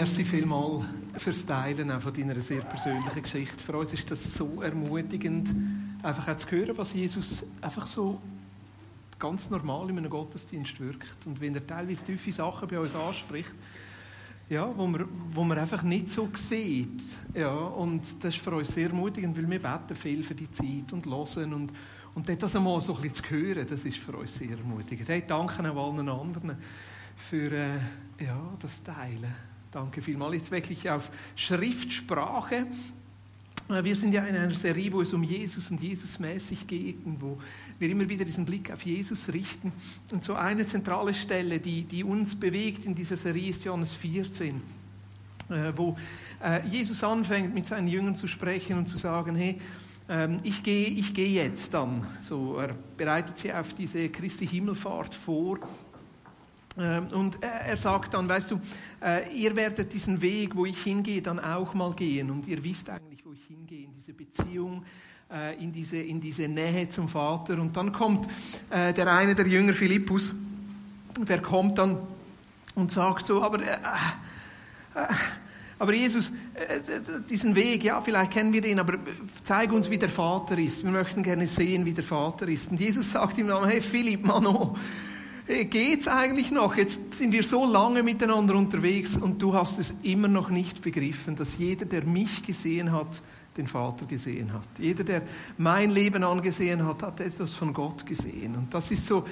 Merci vielmals fürs Teilen auch von deiner sehr persönlichen Geschichte. Für uns ist das so ermutigend, einfach auch zu hören, was Jesus einfach so ganz normal in einem Gottesdienst wirkt. Und wenn er teilweise tiefe Sachen bei uns anspricht, ja, wo, man, wo man einfach nicht so sieht. Ja, und das ist für uns sehr ermutigend, weil wir beten viel für die Zeit und hören und, und das einmal so ein bisschen zu hören, das ist für uns sehr ermutigend. Hey, danke auch allen anderen für äh, ja, das Teilen. Danke vielmals. Jetzt wirklich auf Schriftsprache. Äh, wir sind ja in einer Serie, wo es um Jesus und Jesusmäßig geht und wo wir immer wieder diesen Blick auf Jesus richten. Und so eine zentrale Stelle, die, die uns bewegt in dieser Serie, ist Johannes 14, äh, wo äh, Jesus anfängt, mit seinen Jüngern zu sprechen und zu sagen, hey, ähm, ich gehe ich geh jetzt dann. So, er bereitet sie auf diese Christi Himmelfahrt vor und er sagt dann, weißt du, äh, ihr werdet diesen Weg, wo ich hingehe, dann auch mal gehen. Und ihr wisst eigentlich, wo ich hingehe, in diese Beziehung, äh, in diese, in diese Nähe zum Vater. Und dann kommt äh, der eine der Jünger, Philippus, der kommt dann und sagt so, aber, äh, aber Jesus, diesen Weg, ja, vielleicht kennen wir den, aber zeig uns, wie der Vater ist. Wir möchten gerne sehen, wie der Vater ist. Und Jesus sagt ihm dann, hey Philipp, Mano, geht's eigentlich noch? Jetzt sind wir so lange miteinander unterwegs und du hast es immer noch nicht begriffen, dass jeder, der mich gesehen hat, den Vater gesehen hat. Jeder, der mein Leben angesehen hat, hat etwas von Gott gesehen. Und das ist so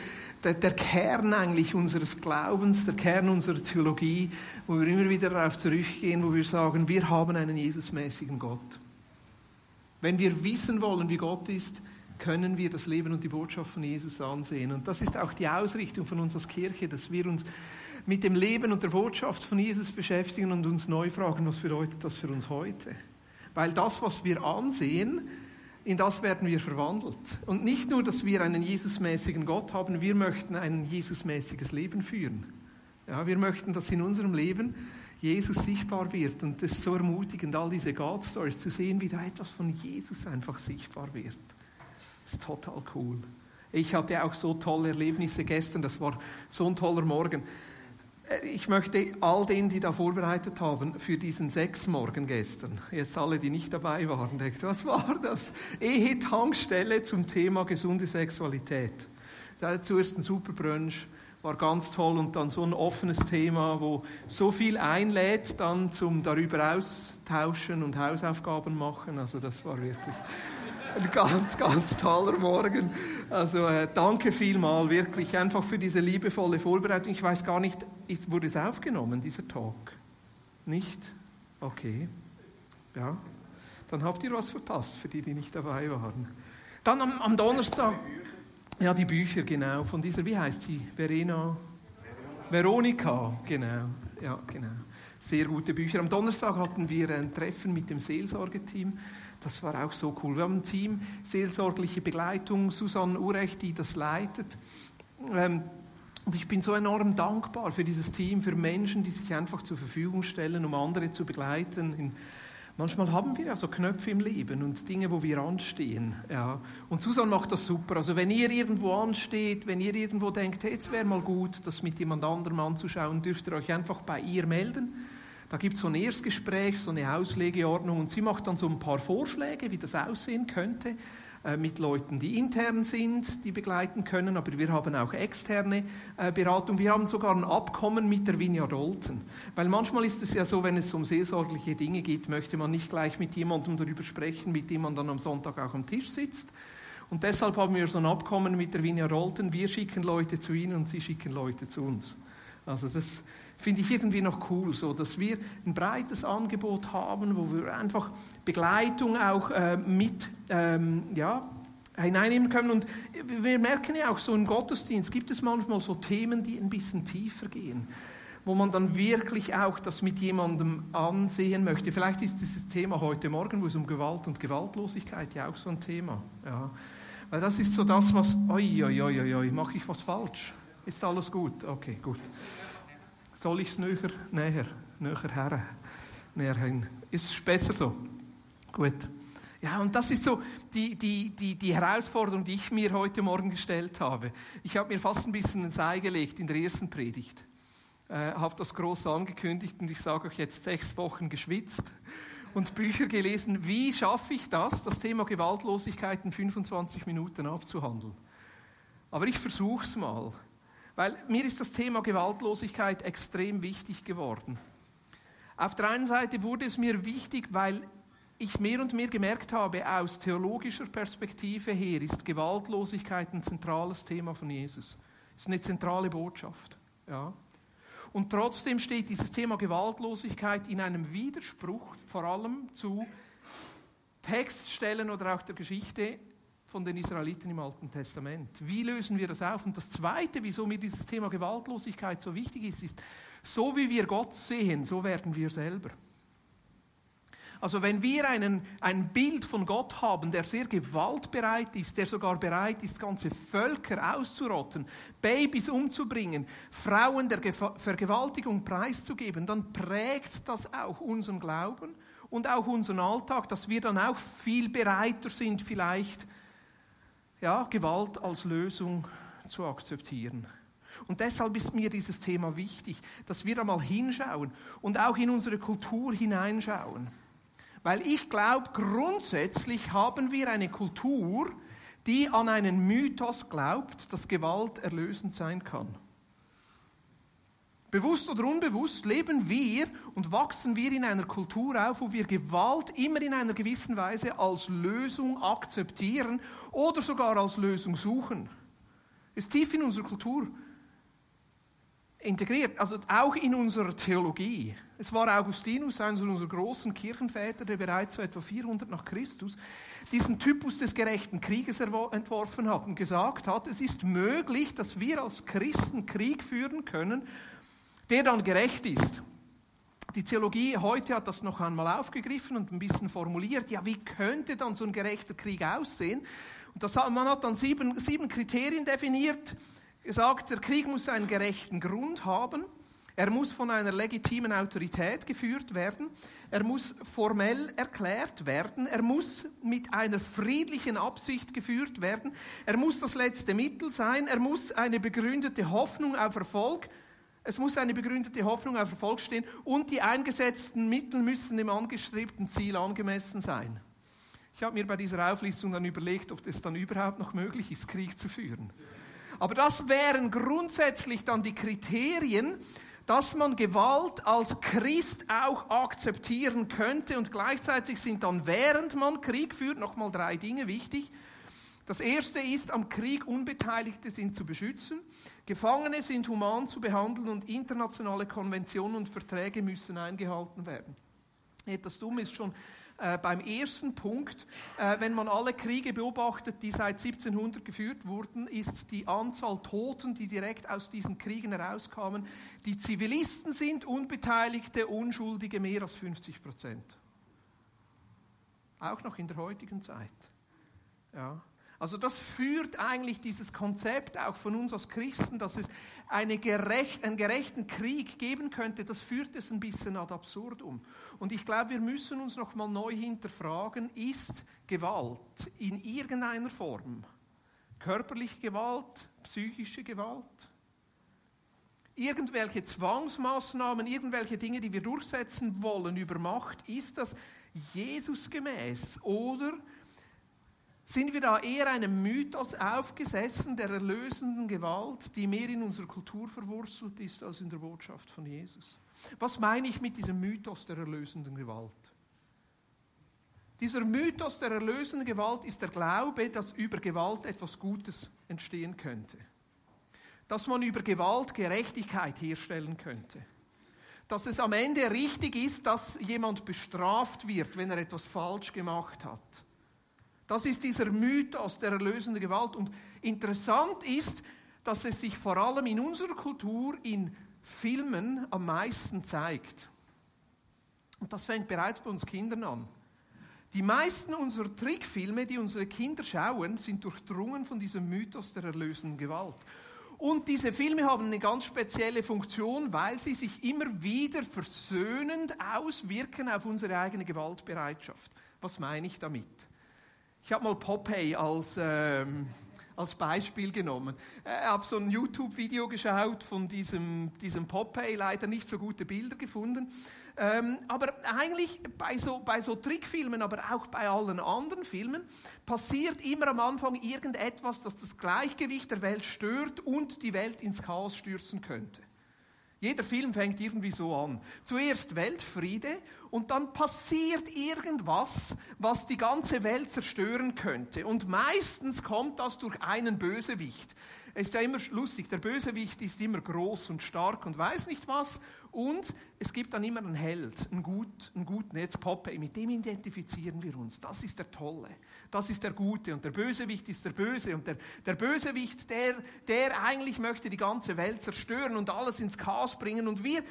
der, der Kern eigentlich unseres Glaubens, der Kern unserer Theologie, wo wir immer wieder darauf zurückgehen, wo wir sagen, wir haben einen Jesusmäßigen Gott. Wenn wir wissen wollen, wie Gott ist, können wir das Leben und die Botschaft von Jesus ansehen. Und das ist auch die Ausrichtung von uns als Kirche, dass wir uns mit dem Leben und der Botschaft von Jesus beschäftigen und uns neu fragen, was bedeutet das für uns heute? Weil das, was wir ansehen, in das werden wir verwandelt. Und nicht nur, dass wir einen Jesusmäßigen Gott haben, wir möchten ein Jesusmäßiges Leben führen. Ja, wir möchten, dass in unserem Leben Jesus sichtbar wird. Und das ist so ermutigend, all diese God-Stories zu sehen, wie da etwas von Jesus einfach sichtbar wird. Das ist total cool. Ich hatte auch so tolle Erlebnisse gestern, das war so ein toller Morgen. Äh, ich möchte all denen, die da vorbereitet haben, für diesen Sechs-Morgen gestern, jetzt alle, die nicht dabei waren, denken, was war das? Ehe-Tankstelle zum Thema gesunde Sexualität. Zuerst ein super Brunch, war ganz toll und dann so ein offenes Thema, wo so viel einlädt, dann zum darüber austauschen und Hausaufgaben machen. Also das war wirklich ein ganz, ganz toller Morgen. Also äh, danke vielmal wirklich einfach für diese liebevolle Vorbereitung. Ich weiß gar nicht, ist, wurde es aufgenommen, dieser Talk? Nicht? Okay. Ja. Dann habt ihr was verpasst, für die, die nicht dabei waren. Dann am, am Donnerstag. Ja, die Bücher, genau. Von dieser, wie heißt sie? Verena? Veronika, genau. Ja, genau. Sehr gute Bücher. Am Donnerstag hatten wir ein Treffen mit dem Seelsorgeteam. Das war auch so cool. Wir haben ein Team, seelsorgliche Begleitung, Susanne Urecht, die das leitet. Ähm, und ich bin so enorm dankbar für dieses Team, für Menschen, die sich einfach zur Verfügung stellen, um andere zu begleiten. Manchmal haben wir ja so Knöpfe im Leben und Dinge, wo wir anstehen. Ja. Und Susanne macht das super. Also wenn ihr irgendwo ansteht, wenn ihr irgendwo denkt, hey, jetzt wäre mal gut, das mit jemand anderem anzuschauen, dürft ihr euch einfach bei ihr melden. Da gibt es so ein Erstgespräch, so eine Auslegeordnung und sie macht dann so ein paar Vorschläge, wie das aussehen könnte, mit Leuten, die intern sind, die begleiten können, aber wir haben auch externe äh, Beratung. Wir haben sogar ein Abkommen mit der Vineyard Olten, weil manchmal ist es ja so, wenn es um seelsorgliche Dinge geht, möchte man nicht gleich mit jemandem darüber sprechen, mit dem man dann am Sonntag auch am Tisch sitzt. Und deshalb haben wir so ein Abkommen mit der Vineyard Olten. Wir schicken Leute zu ihnen und sie schicken Leute zu uns. Also das finde ich irgendwie noch cool, so dass wir ein breites Angebot haben, wo wir einfach Begleitung auch äh, mit ähm, ja, hineinnehmen können. Und wir merken ja auch so im Gottesdienst gibt es manchmal so Themen, die ein bisschen tiefer gehen, wo man dann wirklich auch das mit jemandem ansehen möchte. Vielleicht ist dieses Thema heute Morgen, wo es um Gewalt und Gewaltlosigkeit ja auch so ein Thema. Ja. Weil das ist so das, was, oi, oi, oi, oi, mache ich was falsch? Ist alles gut? Okay, gut. Soll ich es näher, näher, näher her, näher hin? Ist es besser so? Gut. Ja, und das ist so die, die, die, die Herausforderung, die ich mir heute Morgen gestellt habe. Ich habe mir fast ein bisschen ins Ei gelegt in der ersten Predigt. äh, habe das groß angekündigt und ich sage euch jetzt sechs Wochen geschwitzt und Bücher gelesen. Wie schaffe ich das, das Thema Gewaltlosigkeit in 25 Minuten abzuhandeln? Aber ich versuche es mal, weil mir ist das Thema Gewaltlosigkeit extrem wichtig geworden. Auf der einen Seite wurde es mir wichtig, weil ich mehr und mehr gemerkt habe, aus theologischer Perspektive her ist Gewaltlosigkeit ein zentrales Thema von Jesus. Es ist eine zentrale Botschaft. Ja. Und trotzdem steht dieses Thema Gewaltlosigkeit in einem Widerspruch vor allem zu Textstellen oder auch der Geschichte von den Israeliten im Alten Testament. Wie lösen wir das auf? Und das Zweite, wieso mir dieses Thema Gewaltlosigkeit so wichtig ist, ist, so wie wir Gott sehen, so werden wir selber. Also wenn wir einen, ein Bild von Gott haben, der sehr gewaltbereit ist, der sogar bereit ist, ganze Völker auszurotten, Babys umzubringen, Frauen der Vergewaltigung preiszugeben, dann prägt das auch unseren Glauben und auch unseren Alltag, dass wir dann auch viel bereiter sind, vielleicht ja, Gewalt als Lösung zu akzeptieren. Und deshalb ist mir dieses Thema wichtig, dass wir da mal hinschauen und auch in unsere Kultur hineinschauen. Weil ich glaube, grundsätzlich haben wir eine Kultur, die an einen Mythos glaubt, dass Gewalt erlösend sein kann. Bewusst oder unbewusst leben wir und wachsen wir in einer Kultur auf, wo wir Gewalt immer in einer gewissen Weise als Lösung akzeptieren oder sogar als Lösung suchen. Ist tief in unserer Kultur integriert, also auch in unserer Theologie. Es war Augustinus, einer unserer großen Kirchenväter, der bereits so etwa 400 nach Christus diesen Typus des gerechten Krieges entworfen hat und gesagt hat, es ist möglich, dass wir als Christen Krieg führen können, der dann gerecht ist. Die Theologie heute hat das noch einmal aufgegriffen und ein bisschen formuliert. Ja, wie könnte dann so ein gerechter Krieg aussehen? Und das, man hat dann sieben, sieben Kriterien definiert gesagt, der Krieg muss einen gerechten Grund haben. Er muss von einer legitimen Autorität geführt werden. Er muss formell erklärt werden. Er muss mit einer friedlichen Absicht geführt werden. Er muss das letzte Mittel sein. Er muss eine begründete Hoffnung auf Erfolg. Es muss eine begründete Hoffnung auf Erfolg stehen. Und die eingesetzten Mittel müssen dem angestrebten Ziel angemessen sein. Ich habe mir bei dieser Auflistung dann überlegt, ob es dann überhaupt noch möglich ist, Krieg zu führen. Aber das wären grundsätzlich dann die Kriterien, dass man Gewalt als Christ auch akzeptieren könnte und gleichzeitig sind dann, während man Krieg führt, nochmal drei Dinge wichtig. Das erste ist, am Krieg Unbeteiligte sind zu beschützen, Gefangene sind human zu behandeln und internationale Konventionen und Verträge müssen eingehalten werden. Etwas dumm ist schon äh, beim ersten Punkt, äh, wenn man alle Kriege beobachtet, die seit 1700 geführt wurden, ist die Anzahl Toten, die direkt aus diesen Kriegen herauskamen, die Zivilisten sind, Unbeteiligte, Unschuldige mehr als 50 Prozent. Auch noch in der heutigen Zeit. Ja. Also das führt eigentlich dieses Konzept auch von uns als Christen, dass es eine gerecht, einen gerechten Krieg geben könnte, das führt es ein bisschen ad absurdum. Und ich glaube, wir müssen uns noch mal neu hinterfragen, ist Gewalt in irgendeiner Form, körperliche Gewalt, psychische Gewalt, irgendwelche Zwangsmaßnahmen, irgendwelche Dinge, die wir durchsetzen wollen über Macht, ist das Jesus gemäß oder sind wir da eher einem Mythos aufgesessen der erlösenden Gewalt, die mehr in unserer Kultur verwurzelt ist als in der Botschaft von Jesus. Was meine ich mit diesem Mythos der erlösenden Gewalt? Dieser Mythos der erlösenden Gewalt ist der Glaube, dass über Gewalt etwas Gutes entstehen könnte. Dass man über Gewalt Gerechtigkeit herstellen könnte. Dass es am Ende richtig ist, dass jemand bestraft wird, wenn er etwas falsch gemacht hat das ist dieser Mythos der erlösenden Gewalt. Und interessant ist, dass es sich vor allem in unserer Kultur in Filmen am meisten zeigt. Und das fängt bereits bei uns Kindern an. Die meisten unserer Trickfilme, die unsere Kinder schauen, sind durchdrungen von diesem Mythos der erlösenden Gewalt. Und diese Filme haben eine ganz spezielle Funktion, weil sie sich immer wieder versöhnend auswirken auf unsere eigene Gewaltbereitschaft. Was meine ich damit? Ich habe mal Popeye als, ähm, als Beispiel genommen. Äh, ich habe so ein YouTube-Video geschaut von diesem, diesem Popeye, leider nicht so gute Bilder gefunden. Ähm, aber eigentlich bei so, bei so Trickfilmen, aber auch bei allen anderen Filmen, passiert immer am Anfang irgendetwas, das das Gleichgewicht der Welt stört und die Welt ins Chaos stürzen könnte. Jeder Film fängt irgendwie so an. Zuerst Weltfriede und dann passiert irgendwas, was die ganze Welt zerstören könnte. Und meistens kommt das durch einen Bösewicht. Es ist ja immer lustig, der Bösewicht ist immer groß und stark und weiß nicht was. Und es gibt dann immer einen Held, einen, gut, einen guten, jetzt Popeye, mit dem identifizieren wir uns. Das ist der Tolle, das ist der Gute und der Bösewicht ist der Böse. Und der, der Bösewicht, der, der eigentlich möchte die ganze Welt zerstören und alles ins Chaos bringen. Und wir, äh,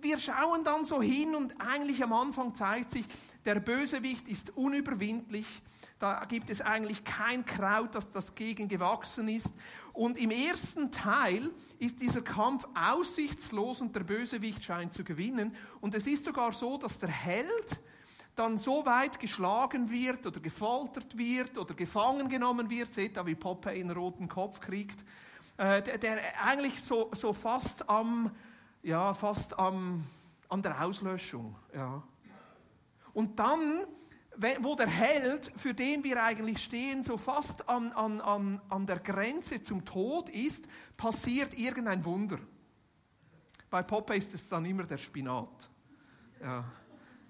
wir schauen dann so hin und eigentlich am Anfang zeigt sich, der Bösewicht ist unüberwindlich. Da gibt es eigentlich kein Kraut, das das gegen gewachsen ist. Und im ersten Teil ist dieser Kampf aussichtslos und der Bösewicht scheint zu gewinnen. Und es ist sogar so, dass der Held dann so weit geschlagen wird oder gefoltert wird oder gefangen genommen wird, seht da, wie Popeye einen roten Kopf kriegt, äh, der, der eigentlich so, so fast am, ja, fast am, an der Auslöschung, ja. Und dann wo der Held, für den wir eigentlich stehen, so fast an, an, an, an der Grenze zum Tod ist, passiert irgendein Wunder. Bei Popeye ist es dann immer der Spinat. Ja.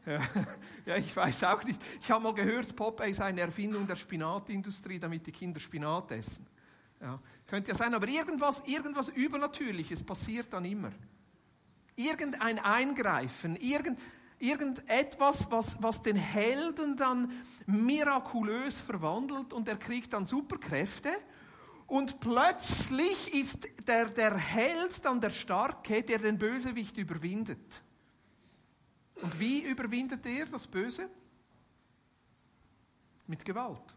Ja, ja, ich weiß auch nicht. Ich habe mal gehört, Popeye ist eine Erfindung der Spinatindustrie, damit die Kinder Spinat essen. Ja, könnte ja sein, aber irgendwas, irgendwas Übernatürliches passiert dann immer. Irgendein Eingreifen, irgend, irgendetwas, was, was den Helden dann mirakulös verwandelt und er kriegt dann Superkräfte. Und plötzlich ist der, der Held dann der Starke, der den Bösewicht überwindet. Und wie überwindet er das Böse? Mit Gewalt.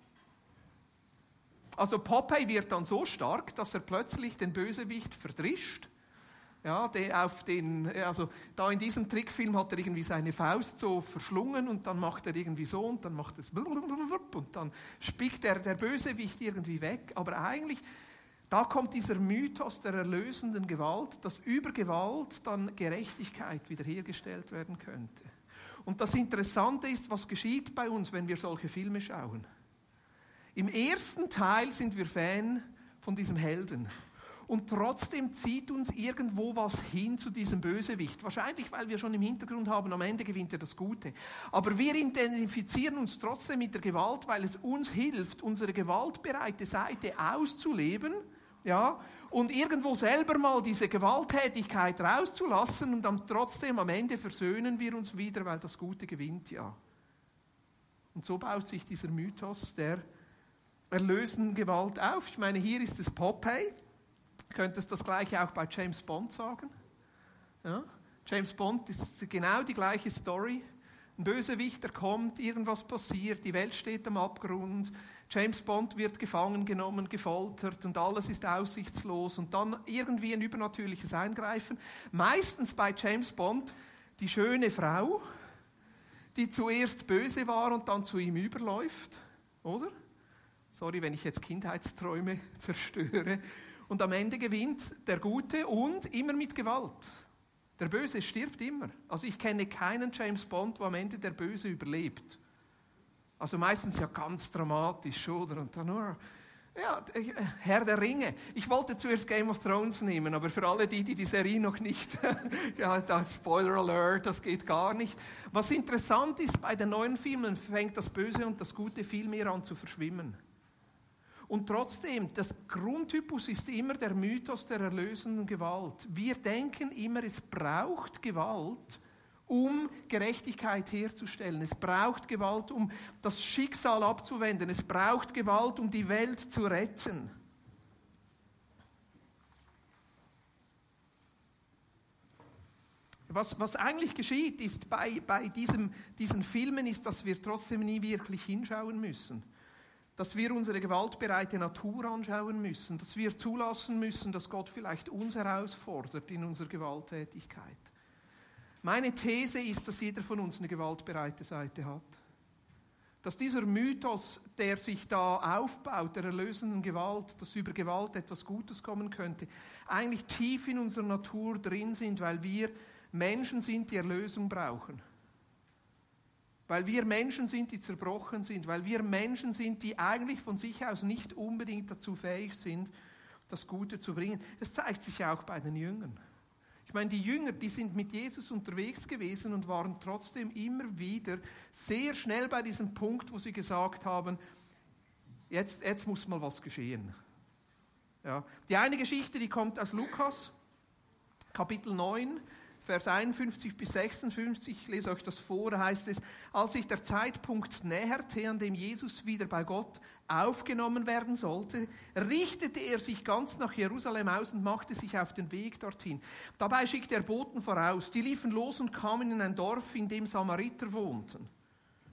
Also Popeye wird dann so stark, dass er plötzlich den Bösewicht verdrischt ja, auf den, also da in diesem Trickfilm hat er irgendwie seine Faust so verschlungen und dann macht er irgendwie so und dann macht es und dann spickt der, der Bösewicht irgendwie weg. Aber eigentlich, da kommt dieser Mythos der erlösenden Gewalt, dass über Gewalt dann Gerechtigkeit wiederhergestellt werden könnte. Und das Interessante ist, was geschieht bei uns, wenn wir solche Filme schauen. Im ersten Teil sind wir Fan von diesem Helden. Und trotzdem zieht uns irgendwo was hin zu diesem Bösewicht. Wahrscheinlich, weil wir schon im Hintergrund haben, am Ende gewinnt er das Gute. Aber wir identifizieren uns trotzdem mit der Gewalt, weil es uns hilft, unsere gewaltbereite Seite auszuleben. Ja, und irgendwo selber mal diese Gewalttätigkeit rauszulassen und dann trotzdem am Ende versöhnen wir uns wieder, weil das Gute gewinnt, ja. Und so baut sich dieser Mythos der erlösenden Gewalt auf. Ich meine, hier ist es Popeye, Könntest das gleiche auch bei James Bond sagen? Ja? James Bond ist genau die gleiche Story. Ein Bösewichter kommt, irgendwas passiert, die Welt steht am Abgrund, James Bond wird gefangen genommen, gefoltert und alles ist aussichtslos und dann irgendwie ein übernatürliches Eingreifen. Meistens bei James Bond die schöne Frau, die zuerst böse war und dann zu ihm überläuft, oder? Sorry, wenn ich jetzt Kindheitsträume zerstöre. Und am Ende gewinnt der Gute und immer mit Gewalt. Der Böse stirbt immer. Also ich kenne keinen James Bond, wo am Ende der Böse überlebt. Also meistens ja ganz dramatisch, oder? Und dann nur, ja, Herr der Ringe. Ich wollte zuerst Game of Thrones nehmen, aber für alle die, die die Serie noch nicht, ja, das Spoiler Alert, das geht gar nicht. Was interessant ist, bei den neuen Filmen fängt das Böse und das Gute viel mehr an zu verschwimmen. Und trotzdem, das Grundtypus ist immer der Mythos der erlösenden Gewalt. Wir denken immer, es braucht Gewalt, um Gerechtigkeit herzustellen. Es braucht Gewalt, um das Schicksal abzuwenden. Es braucht Gewalt, um die Welt zu retten. Was, was eigentlich geschieht ist bei, bei diesem, diesen Filmen, ist, dass wir trotzdem nie wirklich hinschauen müssen dass wir unsere gewaltbereite Natur anschauen müssen, dass wir zulassen müssen, dass Gott vielleicht uns herausfordert in unserer Gewalttätigkeit. Meine These ist, dass jeder von uns eine gewaltbereite Seite hat. dass dieser Mythos, der sich da aufbaut, der erlösenden Gewalt, dass über Gewalt etwas Gutes kommen könnte, eigentlich tief in unserer Natur drin sind, weil wir Menschen sind, die Erlösung brauchen. Weil wir Menschen sind, die zerbrochen sind, weil wir Menschen sind, die eigentlich von sich aus nicht unbedingt dazu fähig sind, das Gute zu bringen. Das zeigt sich auch bei den Jüngern. Ich meine, die Jünger, die sind mit Jesus unterwegs gewesen und waren trotzdem immer wieder sehr schnell bei diesem Punkt, wo sie gesagt haben, jetzt, jetzt muss mal was geschehen. Ja. Die eine Geschichte, die kommt aus Lukas, Kapitel 9, Vers 51 bis 56, ich lese euch das vor, heißt es, als sich der Zeitpunkt näherte, an dem Jesus wieder bei Gott aufgenommen werden sollte, richtete er sich ganz nach Jerusalem aus und machte sich auf den Weg dorthin. Dabei schickte er Boten voraus, die liefen los und kamen in ein Dorf, in dem Samariter wohnten.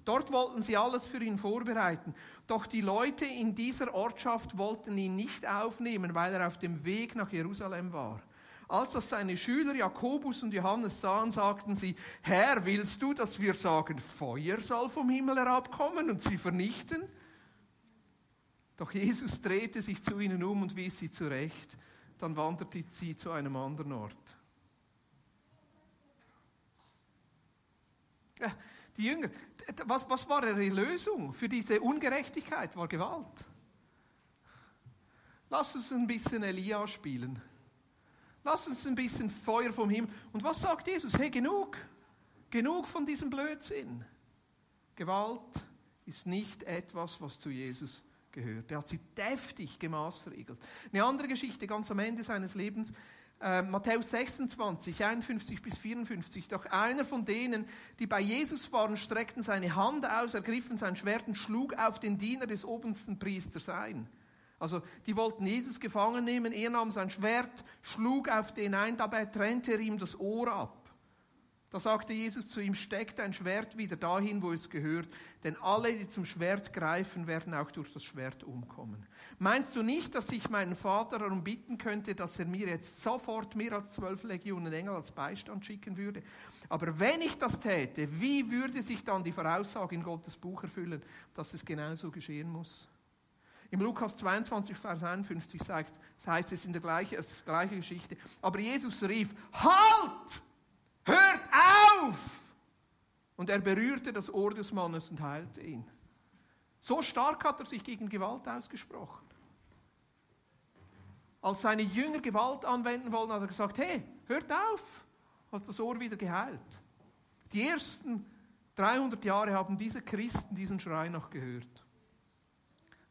Dort wollten sie alles für ihn vorbereiten. Doch die Leute in dieser Ortschaft wollten ihn nicht aufnehmen, weil er auf dem Weg nach Jerusalem war. Als das seine Schüler Jakobus und Johannes sahen, sagten sie, Herr, willst du, dass wir sagen, Feuer soll vom Himmel herabkommen und sie vernichten? Doch Jesus drehte sich zu ihnen um und wies sie zurecht. Dann wanderte sie zu einem anderen Ort. Ja, die Jünger, was, was war ihre Lösung für diese Ungerechtigkeit? War Gewalt. Lass uns ein bisschen Elia spielen. Lass uns ein bisschen Feuer vom Himmel. Und was sagt Jesus? Hey, genug. Genug von diesem Blödsinn. Gewalt ist nicht etwas, was zu Jesus gehört. Er hat sie deftig gemaßregelt. Eine andere Geschichte ganz am Ende seines Lebens. Äh, Matthäus 26, 51 bis 54. Doch einer von denen, die bei Jesus waren, streckten seine Hand aus, ergriffen sein Schwert und schlug auf den Diener des obersten Priesters ein. Also die wollten Jesus gefangen nehmen, er nahm sein Schwert, schlug auf den ein, dabei trennte er ihm das Ohr ab. Da sagte Jesus zu ihm, steck dein Schwert wieder dahin, wo es gehört, denn alle, die zum Schwert greifen, werden auch durch das Schwert umkommen. Meinst du nicht, dass ich meinen Vater darum bitten könnte, dass er mir jetzt sofort mehr als zwölf Legionen Engel als Beistand schicken würde? Aber wenn ich das täte, wie würde sich dann die Voraussage in Gottes Buch erfüllen, dass es genauso geschehen muss? Im Lukas 22, Vers 51 sagt, heißt es in der gleichen, gleiche Geschichte. Aber Jesus rief, halt! Hört auf! Und er berührte das Ohr des Mannes und heilte ihn. So stark hat er sich gegen Gewalt ausgesprochen. Als seine Jünger Gewalt anwenden wollten, hat er gesagt, hey, hört auf! Hat das Ohr wieder geheilt. Die ersten 300 Jahre haben diese Christen diesen Schrei noch gehört.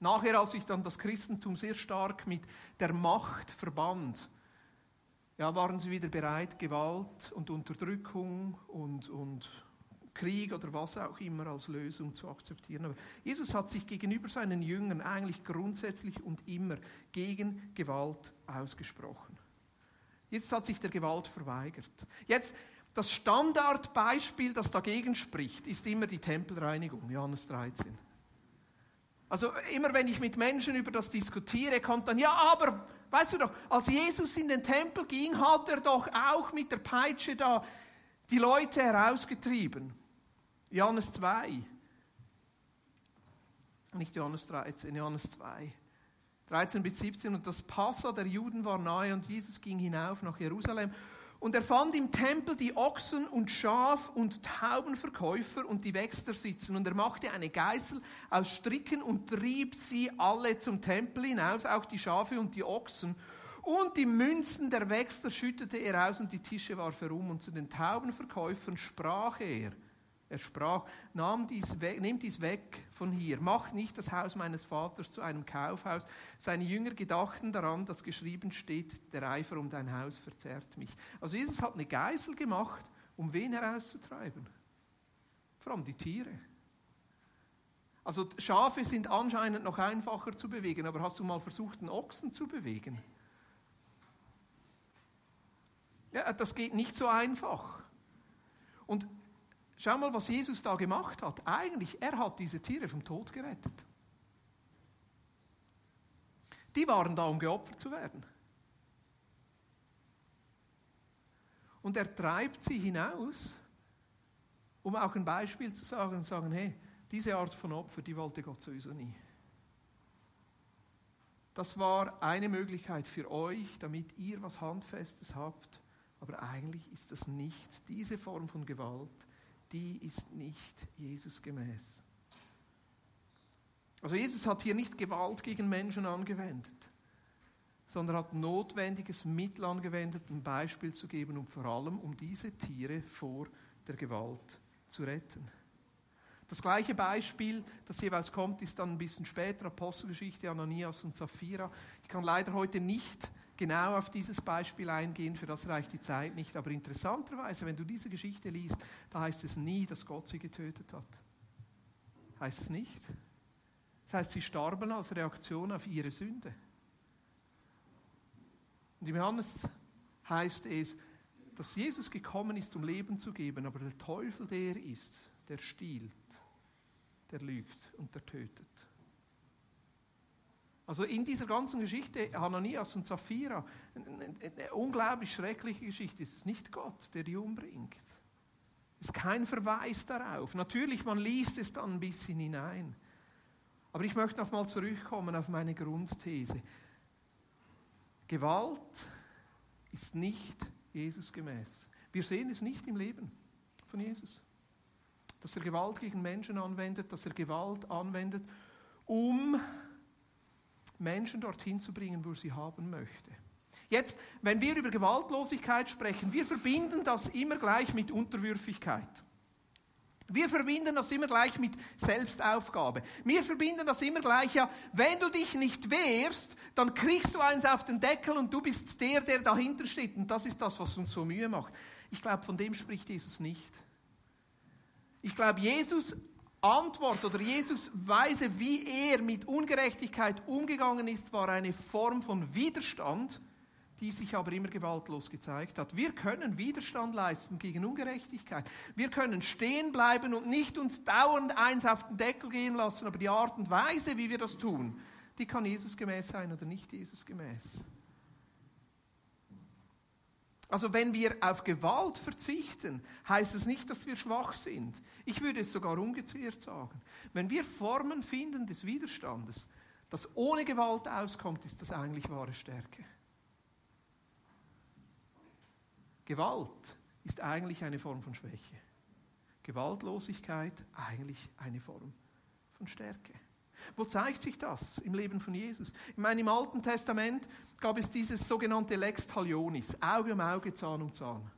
Nachher, als sich dann das Christentum sehr stark mit der Macht verband, ja, waren sie wieder bereit, Gewalt und Unterdrückung und, und Krieg oder was auch immer als Lösung zu akzeptieren. Aber Jesus hat sich gegenüber seinen Jüngern eigentlich grundsätzlich und immer gegen Gewalt ausgesprochen. Jesus hat sich der Gewalt verweigert. Jetzt das Standardbeispiel, das dagegen spricht, ist immer die Tempelreinigung, Johannes 13. Also immer wenn ich mit Menschen über das diskutiere, kommt dann, ja, aber, weißt du doch, als Jesus in den Tempel ging, hat er doch auch mit der Peitsche da die Leute herausgetrieben. Johannes 2. Nicht Johannes 13, Johannes 2. 13 bis 17. Und das Passa der Juden war nahe und Jesus ging hinauf nach Jerusalem. Und er fand im Tempel die Ochsen und Schaf und Taubenverkäufer und die Wechsler sitzen. Und er machte eine Geißel aus Stricken und trieb sie alle zum Tempel hinaus, auch die Schafe und die Ochsen. Und die Münzen der Wechsler schüttete er aus und die Tische warf er um. Und zu den Taubenverkäufern sprach er, er sprach, Nahm dies weg, nehmt dies weg von hier, macht nicht das Haus meines Vaters zu einem Kaufhaus. Seine Jünger gedachten daran, dass geschrieben steht, der Eifer um dein Haus verzerrt mich. Also Jesus hat eine Geisel gemacht, um wen herauszutreiben? Vor allem die Tiere. Also Schafe sind anscheinend noch einfacher zu bewegen, aber hast du mal versucht, einen Ochsen zu bewegen? Ja, das geht nicht so einfach. Und Schau mal, was Jesus da gemacht hat. Eigentlich, er hat diese Tiere vom Tod gerettet. Die waren da, um geopfert zu werden. Und er treibt sie hinaus, um auch ein Beispiel zu sagen und sagen, hey, Diese Art von Opfer, die wollte Gott sowieso nie. Das war eine Möglichkeit für euch, damit ihr was Handfestes habt. Aber eigentlich ist das nicht, diese Form von Gewalt, die ist nicht Jesus gemäß. Also Jesus hat hier nicht Gewalt gegen Menschen angewendet, sondern hat notwendiges Mittel angewendet, ein Beispiel zu geben und vor allem um diese Tiere vor der Gewalt zu retten. Das gleiche Beispiel, das jeweils kommt, ist dann ein bisschen später, Apostelgeschichte Ananias und Sapphira. Ich kann leider heute nicht genau auf dieses Beispiel eingehen, für das reicht die Zeit nicht. Aber interessanterweise, wenn du diese Geschichte liest, da heißt es nie, dass Gott sie getötet hat. Heißt es nicht? Das heißt, sie starben als Reaktion auf ihre Sünde. Und im Johannes heißt es, dass Jesus gekommen ist, um Leben zu geben, aber der Teufel der ist, der stiehlt, der lügt und der tötet. Also in dieser ganzen Geschichte, Hananias und Sapphira, eine unglaublich schreckliche Geschichte, es ist nicht Gott, der die umbringt. Es ist kein Verweis darauf. Natürlich, man liest es dann ein bisschen hinein. Aber ich möchte nochmal zurückkommen auf meine Grundthese. Gewalt ist nicht Jesus gemäß. Wir sehen es nicht im Leben von Jesus dass er Gewalt gegen Menschen anwendet, dass er Gewalt anwendet, um Menschen dorthin zu bringen, wo sie haben möchte. Jetzt, wenn wir über Gewaltlosigkeit sprechen, wir verbinden das immer gleich mit Unterwürfigkeit. Wir verbinden das immer gleich mit Selbstaufgabe. Wir verbinden das immer gleich, ja, wenn du dich nicht wehrst, dann kriegst du eins auf den Deckel und du bist der, der dahinter steht. Und das ist das, was uns so Mühe macht. Ich glaube, von dem spricht Jesus nicht. Ich glaube, Jesus Antwort oder Jesus Weise, wie er mit Ungerechtigkeit umgegangen ist, war eine Form von Widerstand, die sich aber immer gewaltlos gezeigt hat. Wir können Widerstand leisten gegen Ungerechtigkeit. Wir können stehen bleiben und nicht uns dauernd eins auf den Deckel gehen lassen, aber die Art und Weise, wie wir das tun, die kann Jesus gemäß sein oder nicht Jesus gemäß. Also wenn wir auf Gewalt verzichten, heißt es nicht, dass wir schwach sind. Ich würde es sogar umgekehrt sagen. Wenn wir Formen finden des Widerstandes, das ohne Gewalt auskommt, ist das eigentlich wahre Stärke. Gewalt ist eigentlich eine Form von Schwäche. Gewaltlosigkeit eigentlich eine Form von Stärke. Wo zeigt sich das im Leben von Jesus? Ich meine, im Alten Testament gab es dieses sogenannte Lex talionis, Auge um Auge, Zahn um Zahn.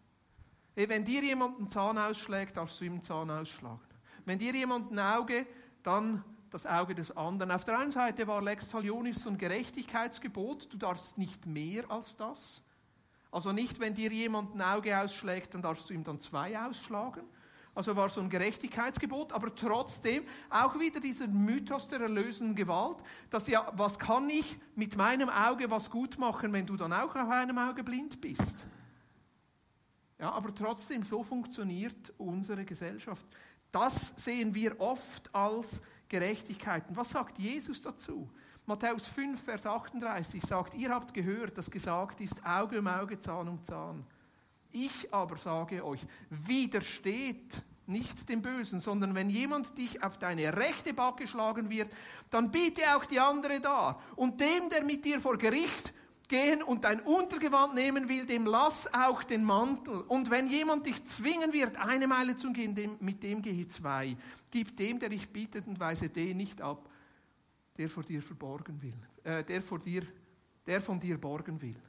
Wenn dir jemand einen Zahn ausschlägt, darfst du ihm einen Zahn ausschlagen. Wenn dir jemand ein Auge, dann das Auge des anderen. Auf der einen Seite war Lex talionis so ein Gerechtigkeitsgebot, du darfst nicht mehr als das. Also nicht, wenn dir jemand ein Auge ausschlägt, dann darfst du ihm dann zwei ausschlagen. Also war so ein Gerechtigkeitsgebot, aber trotzdem auch wieder dieser Mythos der erlösenden Gewalt, dass ja, was kann ich mit meinem Auge was gut machen, wenn du dann auch auf einem Auge blind bist? Ja, aber trotzdem, so funktioniert unsere Gesellschaft. Das sehen wir oft als Gerechtigkeit. Und was sagt Jesus dazu? Matthäus 5, Vers 38 sagt, ihr habt gehört, dass gesagt ist, Auge um Auge, Zahn um Zahn. Ich aber sage euch, widersteht nicht dem Bösen, sondern wenn jemand dich auf deine rechte Backe schlagen wird, dann biete auch die andere dar. Und dem, der mit dir vor Gericht gehen und dein Untergewand nehmen will, dem lass auch den Mantel. Und wenn jemand dich zwingen wird, eine Meile zu gehen, dem, mit dem gehe zwei. Gib dem, der dich bittet, und weise den nicht ab, der vor dir verborgen will, äh, der vor dir, der von dir borgen will.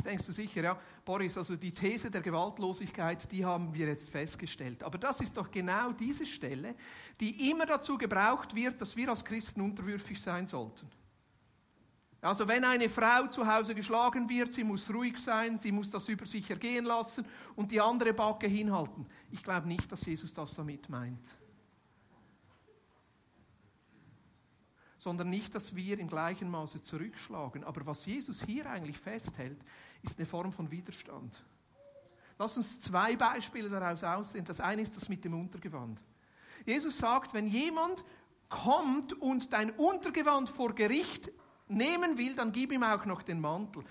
Jetzt denkst du sicher, ja, Boris, also die These der Gewaltlosigkeit, die haben wir jetzt festgestellt. Aber das ist doch genau diese Stelle, die immer dazu gebraucht wird, dass wir als Christen unterwürfig sein sollten. Also wenn eine Frau zu Hause geschlagen wird, sie muss ruhig sein, sie muss das über sich ergehen lassen und die andere Backe hinhalten. Ich glaube nicht, dass Jesus das damit meint. sondern nicht, dass wir im gleichen Maße zurückschlagen. Aber was Jesus hier eigentlich festhält, ist eine Form von Widerstand. Lass uns zwei Beispiele daraus aussehen. Das eine ist das mit dem Untergewand. Jesus sagt, wenn jemand kommt und dein Untergewand vor Gericht nehmen will, dann gib ihm auch noch den Mantel.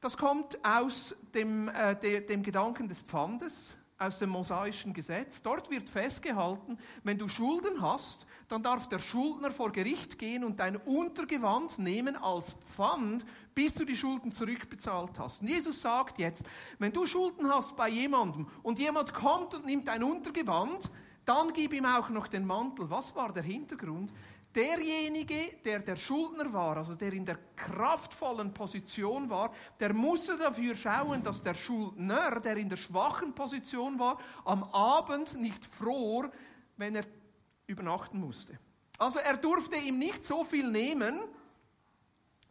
Das kommt aus dem, äh, de, dem Gedanken des Pfandes aus dem mosaischen Gesetz. Dort wird festgehalten, wenn du Schulden hast, dann darf der Schuldner vor Gericht gehen und dein Untergewand nehmen als Pfand, bis du die Schulden zurückbezahlt hast. Und Jesus sagt jetzt, wenn du Schulden hast bei jemandem und jemand kommt und nimmt dein Untergewand, dann gib ihm auch noch den Mantel. Was war der Hintergrund? derjenige, der der Schuldner war, also der in der kraftvollen Position war, der musste dafür schauen, dass der Schuldner, der in der schwachen Position war, am Abend nicht fror, wenn er übernachten musste. Also er durfte ihm nicht so viel nehmen,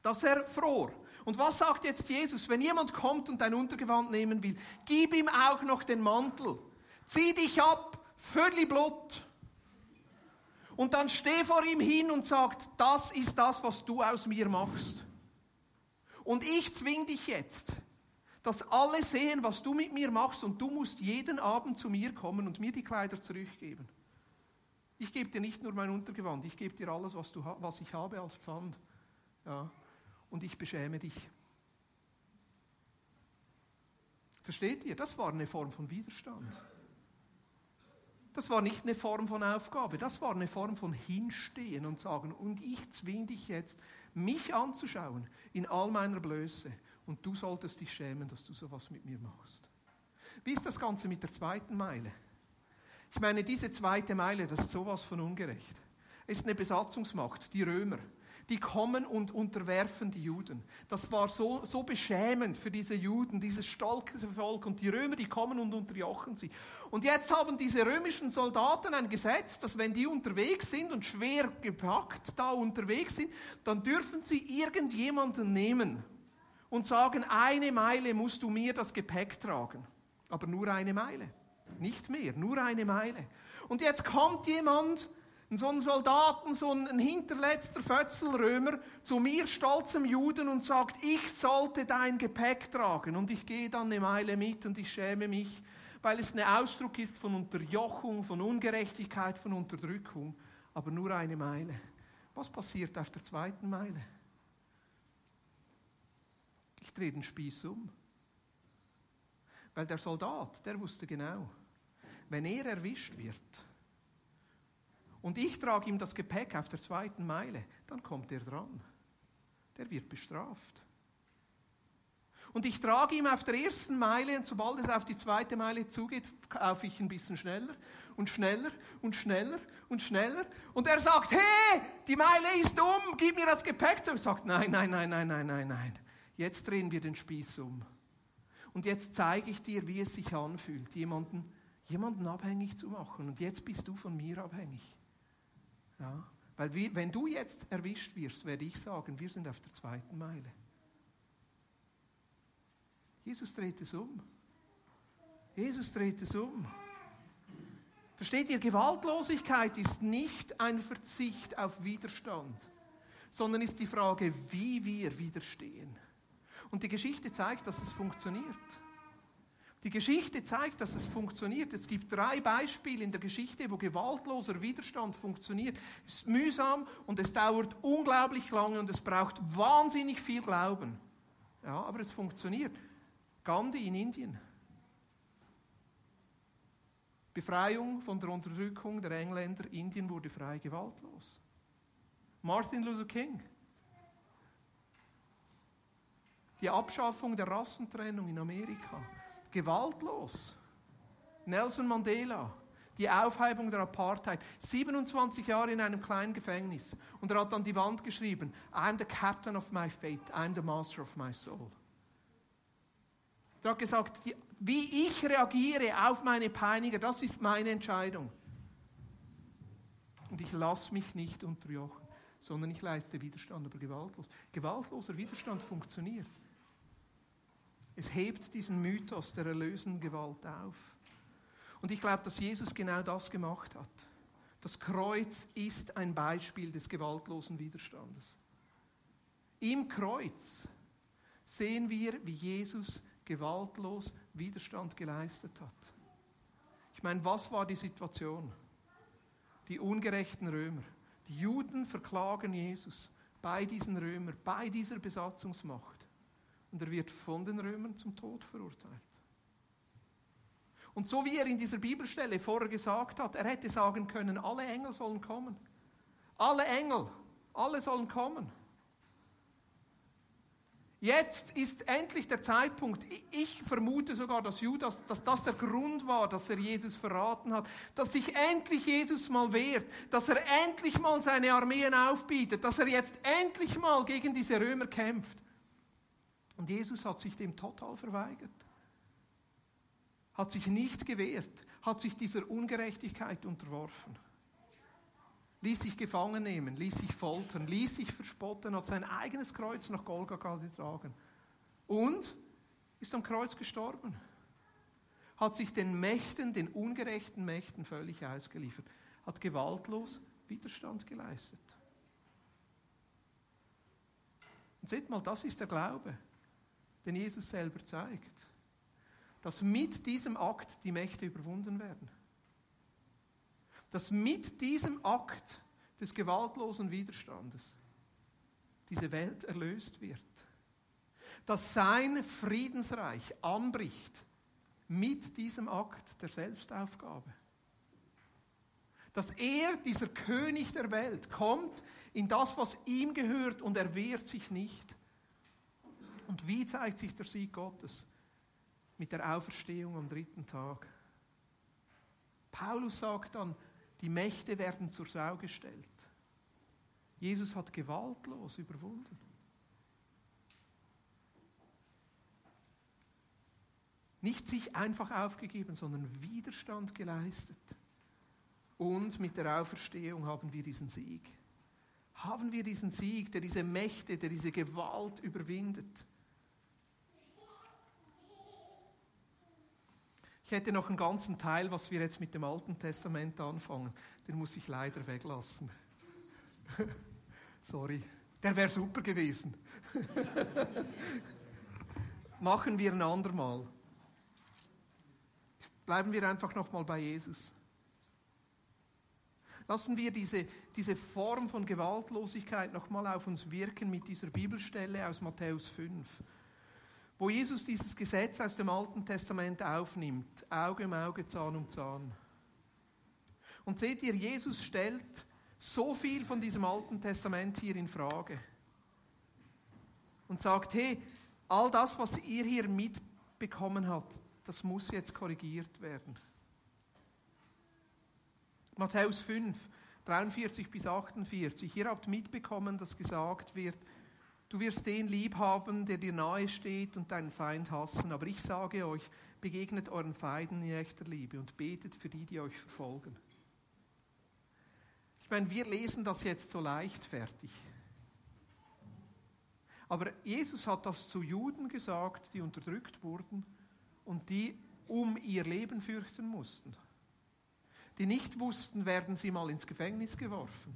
dass er fror. Und was sagt jetzt Jesus? Wenn jemand kommt und dein Untergewand nehmen will, gib ihm auch noch den Mantel. Zieh dich ab, Vödli Blut. Und dann steh vor ihm hin und sagt, das ist das, was du aus mir machst. Und ich zwing dich jetzt, dass alle sehen, was du mit mir machst und du musst jeden Abend zu mir kommen und mir die Kleider zurückgeben. Ich gebe dir nicht nur mein Untergewand, ich gebe dir alles, was, du, was ich habe als Pfand. Ja. Und ich beschäme dich. Versteht ihr? Das war eine Form von Widerstand. Das war nicht eine Form von Aufgabe, das war eine Form von Hinstehen und sagen, und ich zwinge dich jetzt, mich anzuschauen in all meiner Blöße und du solltest dich schämen, dass du sowas mit mir machst. Wie ist das Ganze mit der zweiten Meile? Ich meine, diese zweite Meile, das ist sowas von ungerecht. Es ist eine Besatzungsmacht, die Römer die kommen und unterwerfen die Juden. Das war so, so beschämend für diese Juden, dieses stolze Volk. Und die Römer, die kommen und unterjochen sie. Und jetzt haben diese römischen Soldaten ein Gesetz, dass wenn die unterwegs sind und schwer gepackt da unterwegs sind, dann dürfen sie irgendjemanden nehmen und sagen, eine Meile musst du mir das Gepäck tragen. Aber nur eine Meile. Nicht mehr, nur eine Meile. Und jetzt kommt jemand, so ein Soldaten, so ein hinterletzter Fötzelrömer zu mir, stolzem Juden, und sagt, ich sollte dein Gepäck tragen. Und ich gehe dann eine Meile mit und ich schäme mich, weil es ein Ausdruck ist von Unterjochung, von Ungerechtigkeit, von Unterdrückung. Aber nur eine Meile. Was passiert auf der zweiten Meile? Ich drehe den Spieß um. Weil der Soldat, der wusste genau, wenn er erwischt wird, und ich trage ihm das Gepäck auf der zweiten Meile, dann kommt er dran. Der wird bestraft. Und ich trage ihm auf der ersten Meile und sobald es auf die zweite Meile zugeht, kaufe ich ein bisschen schneller und schneller und schneller und schneller. Und er sagt, hey, die Meile ist um, gib mir das Gepäck zurück. Sagt, nein, nein, nein, nein, nein, nein, nein. Jetzt drehen wir den Spieß um. Und jetzt zeige ich dir, wie es sich anfühlt, jemanden, jemanden abhängig zu machen. Und jetzt bist du von mir abhängig. Ja? Weil wir, wenn du jetzt erwischt wirst, werde ich sagen, wir sind auf der zweiten Meile. Jesus dreht es um. Jesus dreht es um. Versteht ihr, Gewaltlosigkeit ist nicht ein Verzicht auf Widerstand, sondern ist die Frage, wie wir widerstehen. Und die Geschichte zeigt, dass es funktioniert. Die Geschichte zeigt, dass es funktioniert. Es gibt drei Beispiele in der Geschichte, wo gewaltloser Widerstand funktioniert. Es ist mühsam und es dauert unglaublich lange und es braucht wahnsinnig viel Glauben. Ja, aber es funktioniert. Gandhi in Indien. Befreiung von der Unterdrückung der Engländer. Indien wurde frei, gewaltlos. Martin Luther King. Die Abschaffung der Rassentrennung in Amerika gewaltlos. Nelson Mandela, die Aufhebung der Apartheid, 27 Jahre in einem kleinen Gefängnis. Und er hat an die Wand geschrieben, I'm the captain of my fate, I'm the master of my soul. Er hat gesagt, die, wie ich reagiere auf meine Peiniger, das ist meine Entscheidung. Und ich lasse mich nicht unterjochen, sondern ich leiste Widerstand, aber gewaltlos. Gewaltloser Widerstand funktioniert. Es hebt diesen Mythos der erlösenden Gewalt auf. Und ich glaube, dass Jesus genau das gemacht hat. Das Kreuz ist ein Beispiel des gewaltlosen Widerstandes. Im Kreuz sehen wir, wie Jesus gewaltlos Widerstand geleistet hat. Ich meine, was war die Situation? Die ungerechten Römer. Die Juden verklagen Jesus bei diesen Römern, bei dieser Besatzungsmacht und er wird von den Römern zum Tod verurteilt. Und so wie er in dieser Bibelstelle vorher gesagt hat, er hätte sagen können, alle Engel sollen kommen. Alle Engel, alle sollen kommen. Jetzt ist endlich der Zeitpunkt. Ich vermute sogar, dass Judas, dass das der Grund war, dass er Jesus verraten hat, dass sich endlich Jesus mal wehrt, dass er endlich mal seine Armeen aufbietet, dass er jetzt endlich mal gegen diese Römer kämpft. Und Jesus hat sich dem total verweigert, hat sich nicht gewehrt, hat sich dieser Ungerechtigkeit unterworfen. Ließ sich gefangen nehmen, ließ sich foltern, ließ sich verspotten, hat sein eigenes Kreuz nach Golgatha getragen und ist am Kreuz gestorben. Hat sich den Mächten, den ungerechten Mächten völlig ausgeliefert, hat gewaltlos Widerstand geleistet. Und seht mal, das ist der Glaube, den Jesus selber zeigt, dass mit diesem Akt die Mächte überwunden werden dass mit diesem Akt des gewaltlosen Widerstandes diese Welt erlöst wird. Dass sein Friedensreich anbricht mit diesem Akt der Selbstaufgabe. Dass er, dieser König der Welt, kommt in das, was ihm gehört und er wehrt sich nicht. Und wie zeigt sich der Sieg Gottes? Mit der Auferstehung am dritten Tag. Paulus sagt dann, die Mächte werden zur Sau gestellt. Jesus hat gewaltlos überwunden. Nicht sich einfach aufgegeben, sondern Widerstand geleistet. Und mit der Auferstehung haben wir diesen Sieg. Haben wir diesen Sieg, der diese Mächte, der diese Gewalt überwindet. Hätte noch einen ganzen Teil, was wir jetzt mit dem Alten Testament anfangen. Den muss ich leider weglassen. Sorry. Der wäre super gewesen. Machen wir ein andermal. Bleiben wir einfach nochmal bei Jesus. Lassen wir diese, diese Form von Gewaltlosigkeit nochmal auf uns wirken mit dieser Bibelstelle aus Matthäus 5 wo Jesus dieses Gesetz aus dem Alten Testament aufnimmt, Auge um Auge, Zahn um Zahn. Und seht ihr, Jesus stellt so viel von diesem Alten Testament hier in Frage und sagt, hey, all das, was ihr hier mitbekommen habt, das muss jetzt korrigiert werden. Matthäus 5, 43 bis 48. Ihr habt mitbekommen, dass gesagt wird, Du wirst den lieb haben, der dir nahe steht und deinen Feind hassen. Aber ich sage euch, begegnet euren Feinden in echter Liebe und betet für die, die euch verfolgen. Ich meine, wir lesen das jetzt so leichtfertig. Aber Jesus hat das zu Juden gesagt, die unterdrückt wurden und die um ihr Leben fürchten mussten. Die nicht wussten, werden sie mal ins Gefängnis geworfen.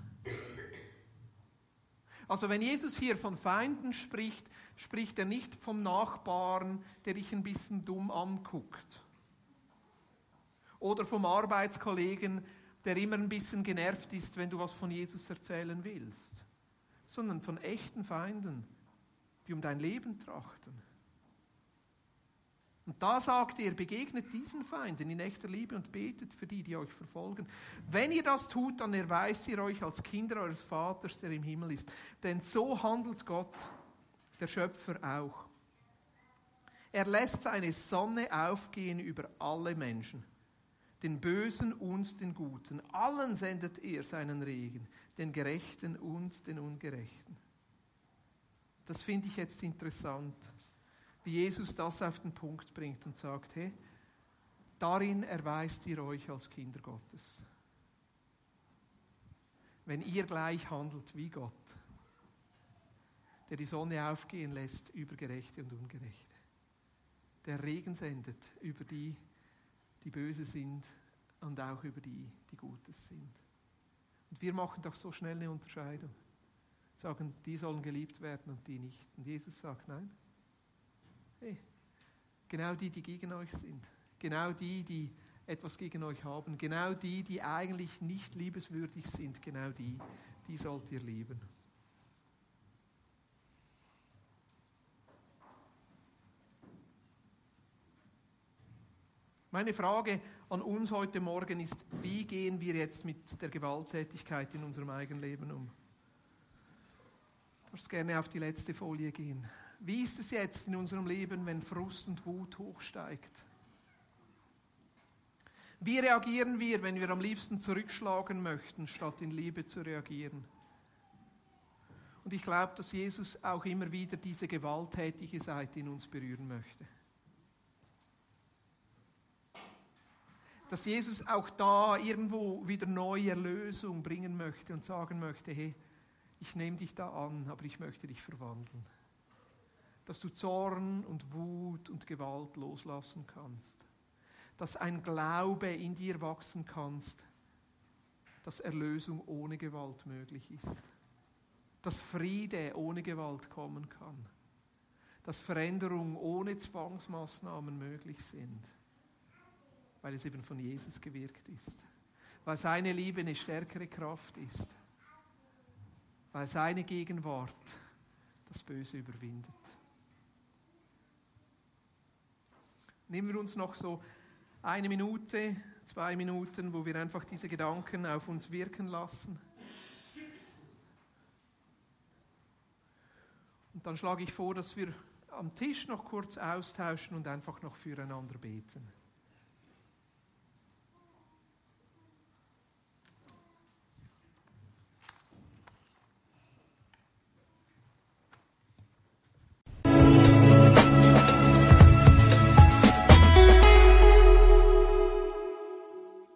Also wenn Jesus hier von Feinden spricht, spricht er nicht vom Nachbarn, der dich ein bisschen dumm anguckt. Oder vom Arbeitskollegen, der immer ein bisschen genervt ist, wenn du was von Jesus erzählen willst. Sondern von echten Feinden, die um dein Leben trachten. Und da sagt er, begegnet diesen Feinden in echter Liebe und betet für die, die euch verfolgen. Wenn ihr das tut, dann erweist ihr euch als Kinder eures Vaters, der im Himmel ist. Denn so handelt Gott, der Schöpfer, auch. Er lässt seine Sonne aufgehen über alle Menschen, den Bösen und den Guten. Allen sendet er seinen Regen, den Gerechten und den Ungerechten. Das finde ich jetzt interessant wie Jesus das auf den Punkt bringt und sagt, hey, darin erweist ihr euch als Kinder Gottes. Wenn ihr gleich handelt wie Gott, der die Sonne aufgehen lässt über Gerechte und Ungerechte, der Regen sendet über die, die böse sind und auch über die, die Gutes sind. Und wir machen doch so schnell eine Unterscheidung. Sagen, die sollen geliebt werden und die nicht. Und Jesus sagt, nein, Hey, genau die, die gegen euch sind. Genau die, die etwas gegen euch haben. Genau die, die eigentlich nicht liebeswürdig sind. Genau die, die sollt ihr lieben. Meine Frage an uns heute Morgen ist, wie gehen wir jetzt mit der Gewalttätigkeit in unserem eigenen Leben um? Du darfst gerne auf die letzte Folie gehen. Wie ist es jetzt in unserem Leben, wenn Frust und Wut hochsteigt? Wie reagieren wir, wenn wir am liebsten zurückschlagen möchten, statt in Liebe zu reagieren? Und ich glaube, dass Jesus auch immer wieder diese gewalttätige Seite in uns berühren möchte. Dass Jesus auch da irgendwo wieder neue Erlösung bringen möchte und sagen möchte, hey, ich nehme dich da an, aber ich möchte dich verwandeln. Dass du Zorn und Wut und Gewalt loslassen kannst. Dass ein Glaube in dir wachsen kannst, dass Erlösung ohne Gewalt möglich ist, dass Friede ohne Gewalt kommen kann, dass Veränderung ohne Zwangsmaßnahmen möglich sind, weil es eben von Jesus gewirkt ist, weil seine Liebe eine stärkere Kraft ist, weil seine Gegenwart das Böse überwindet. Nehmen wir uns noch so eine Minute, zwei Minuten, wo wir einfach diese Gedanken auf uns wirken lassen. Und dann schlage ich vor, dass wir am Tisch noch kurz austauschen und einfach noch füreinander beten.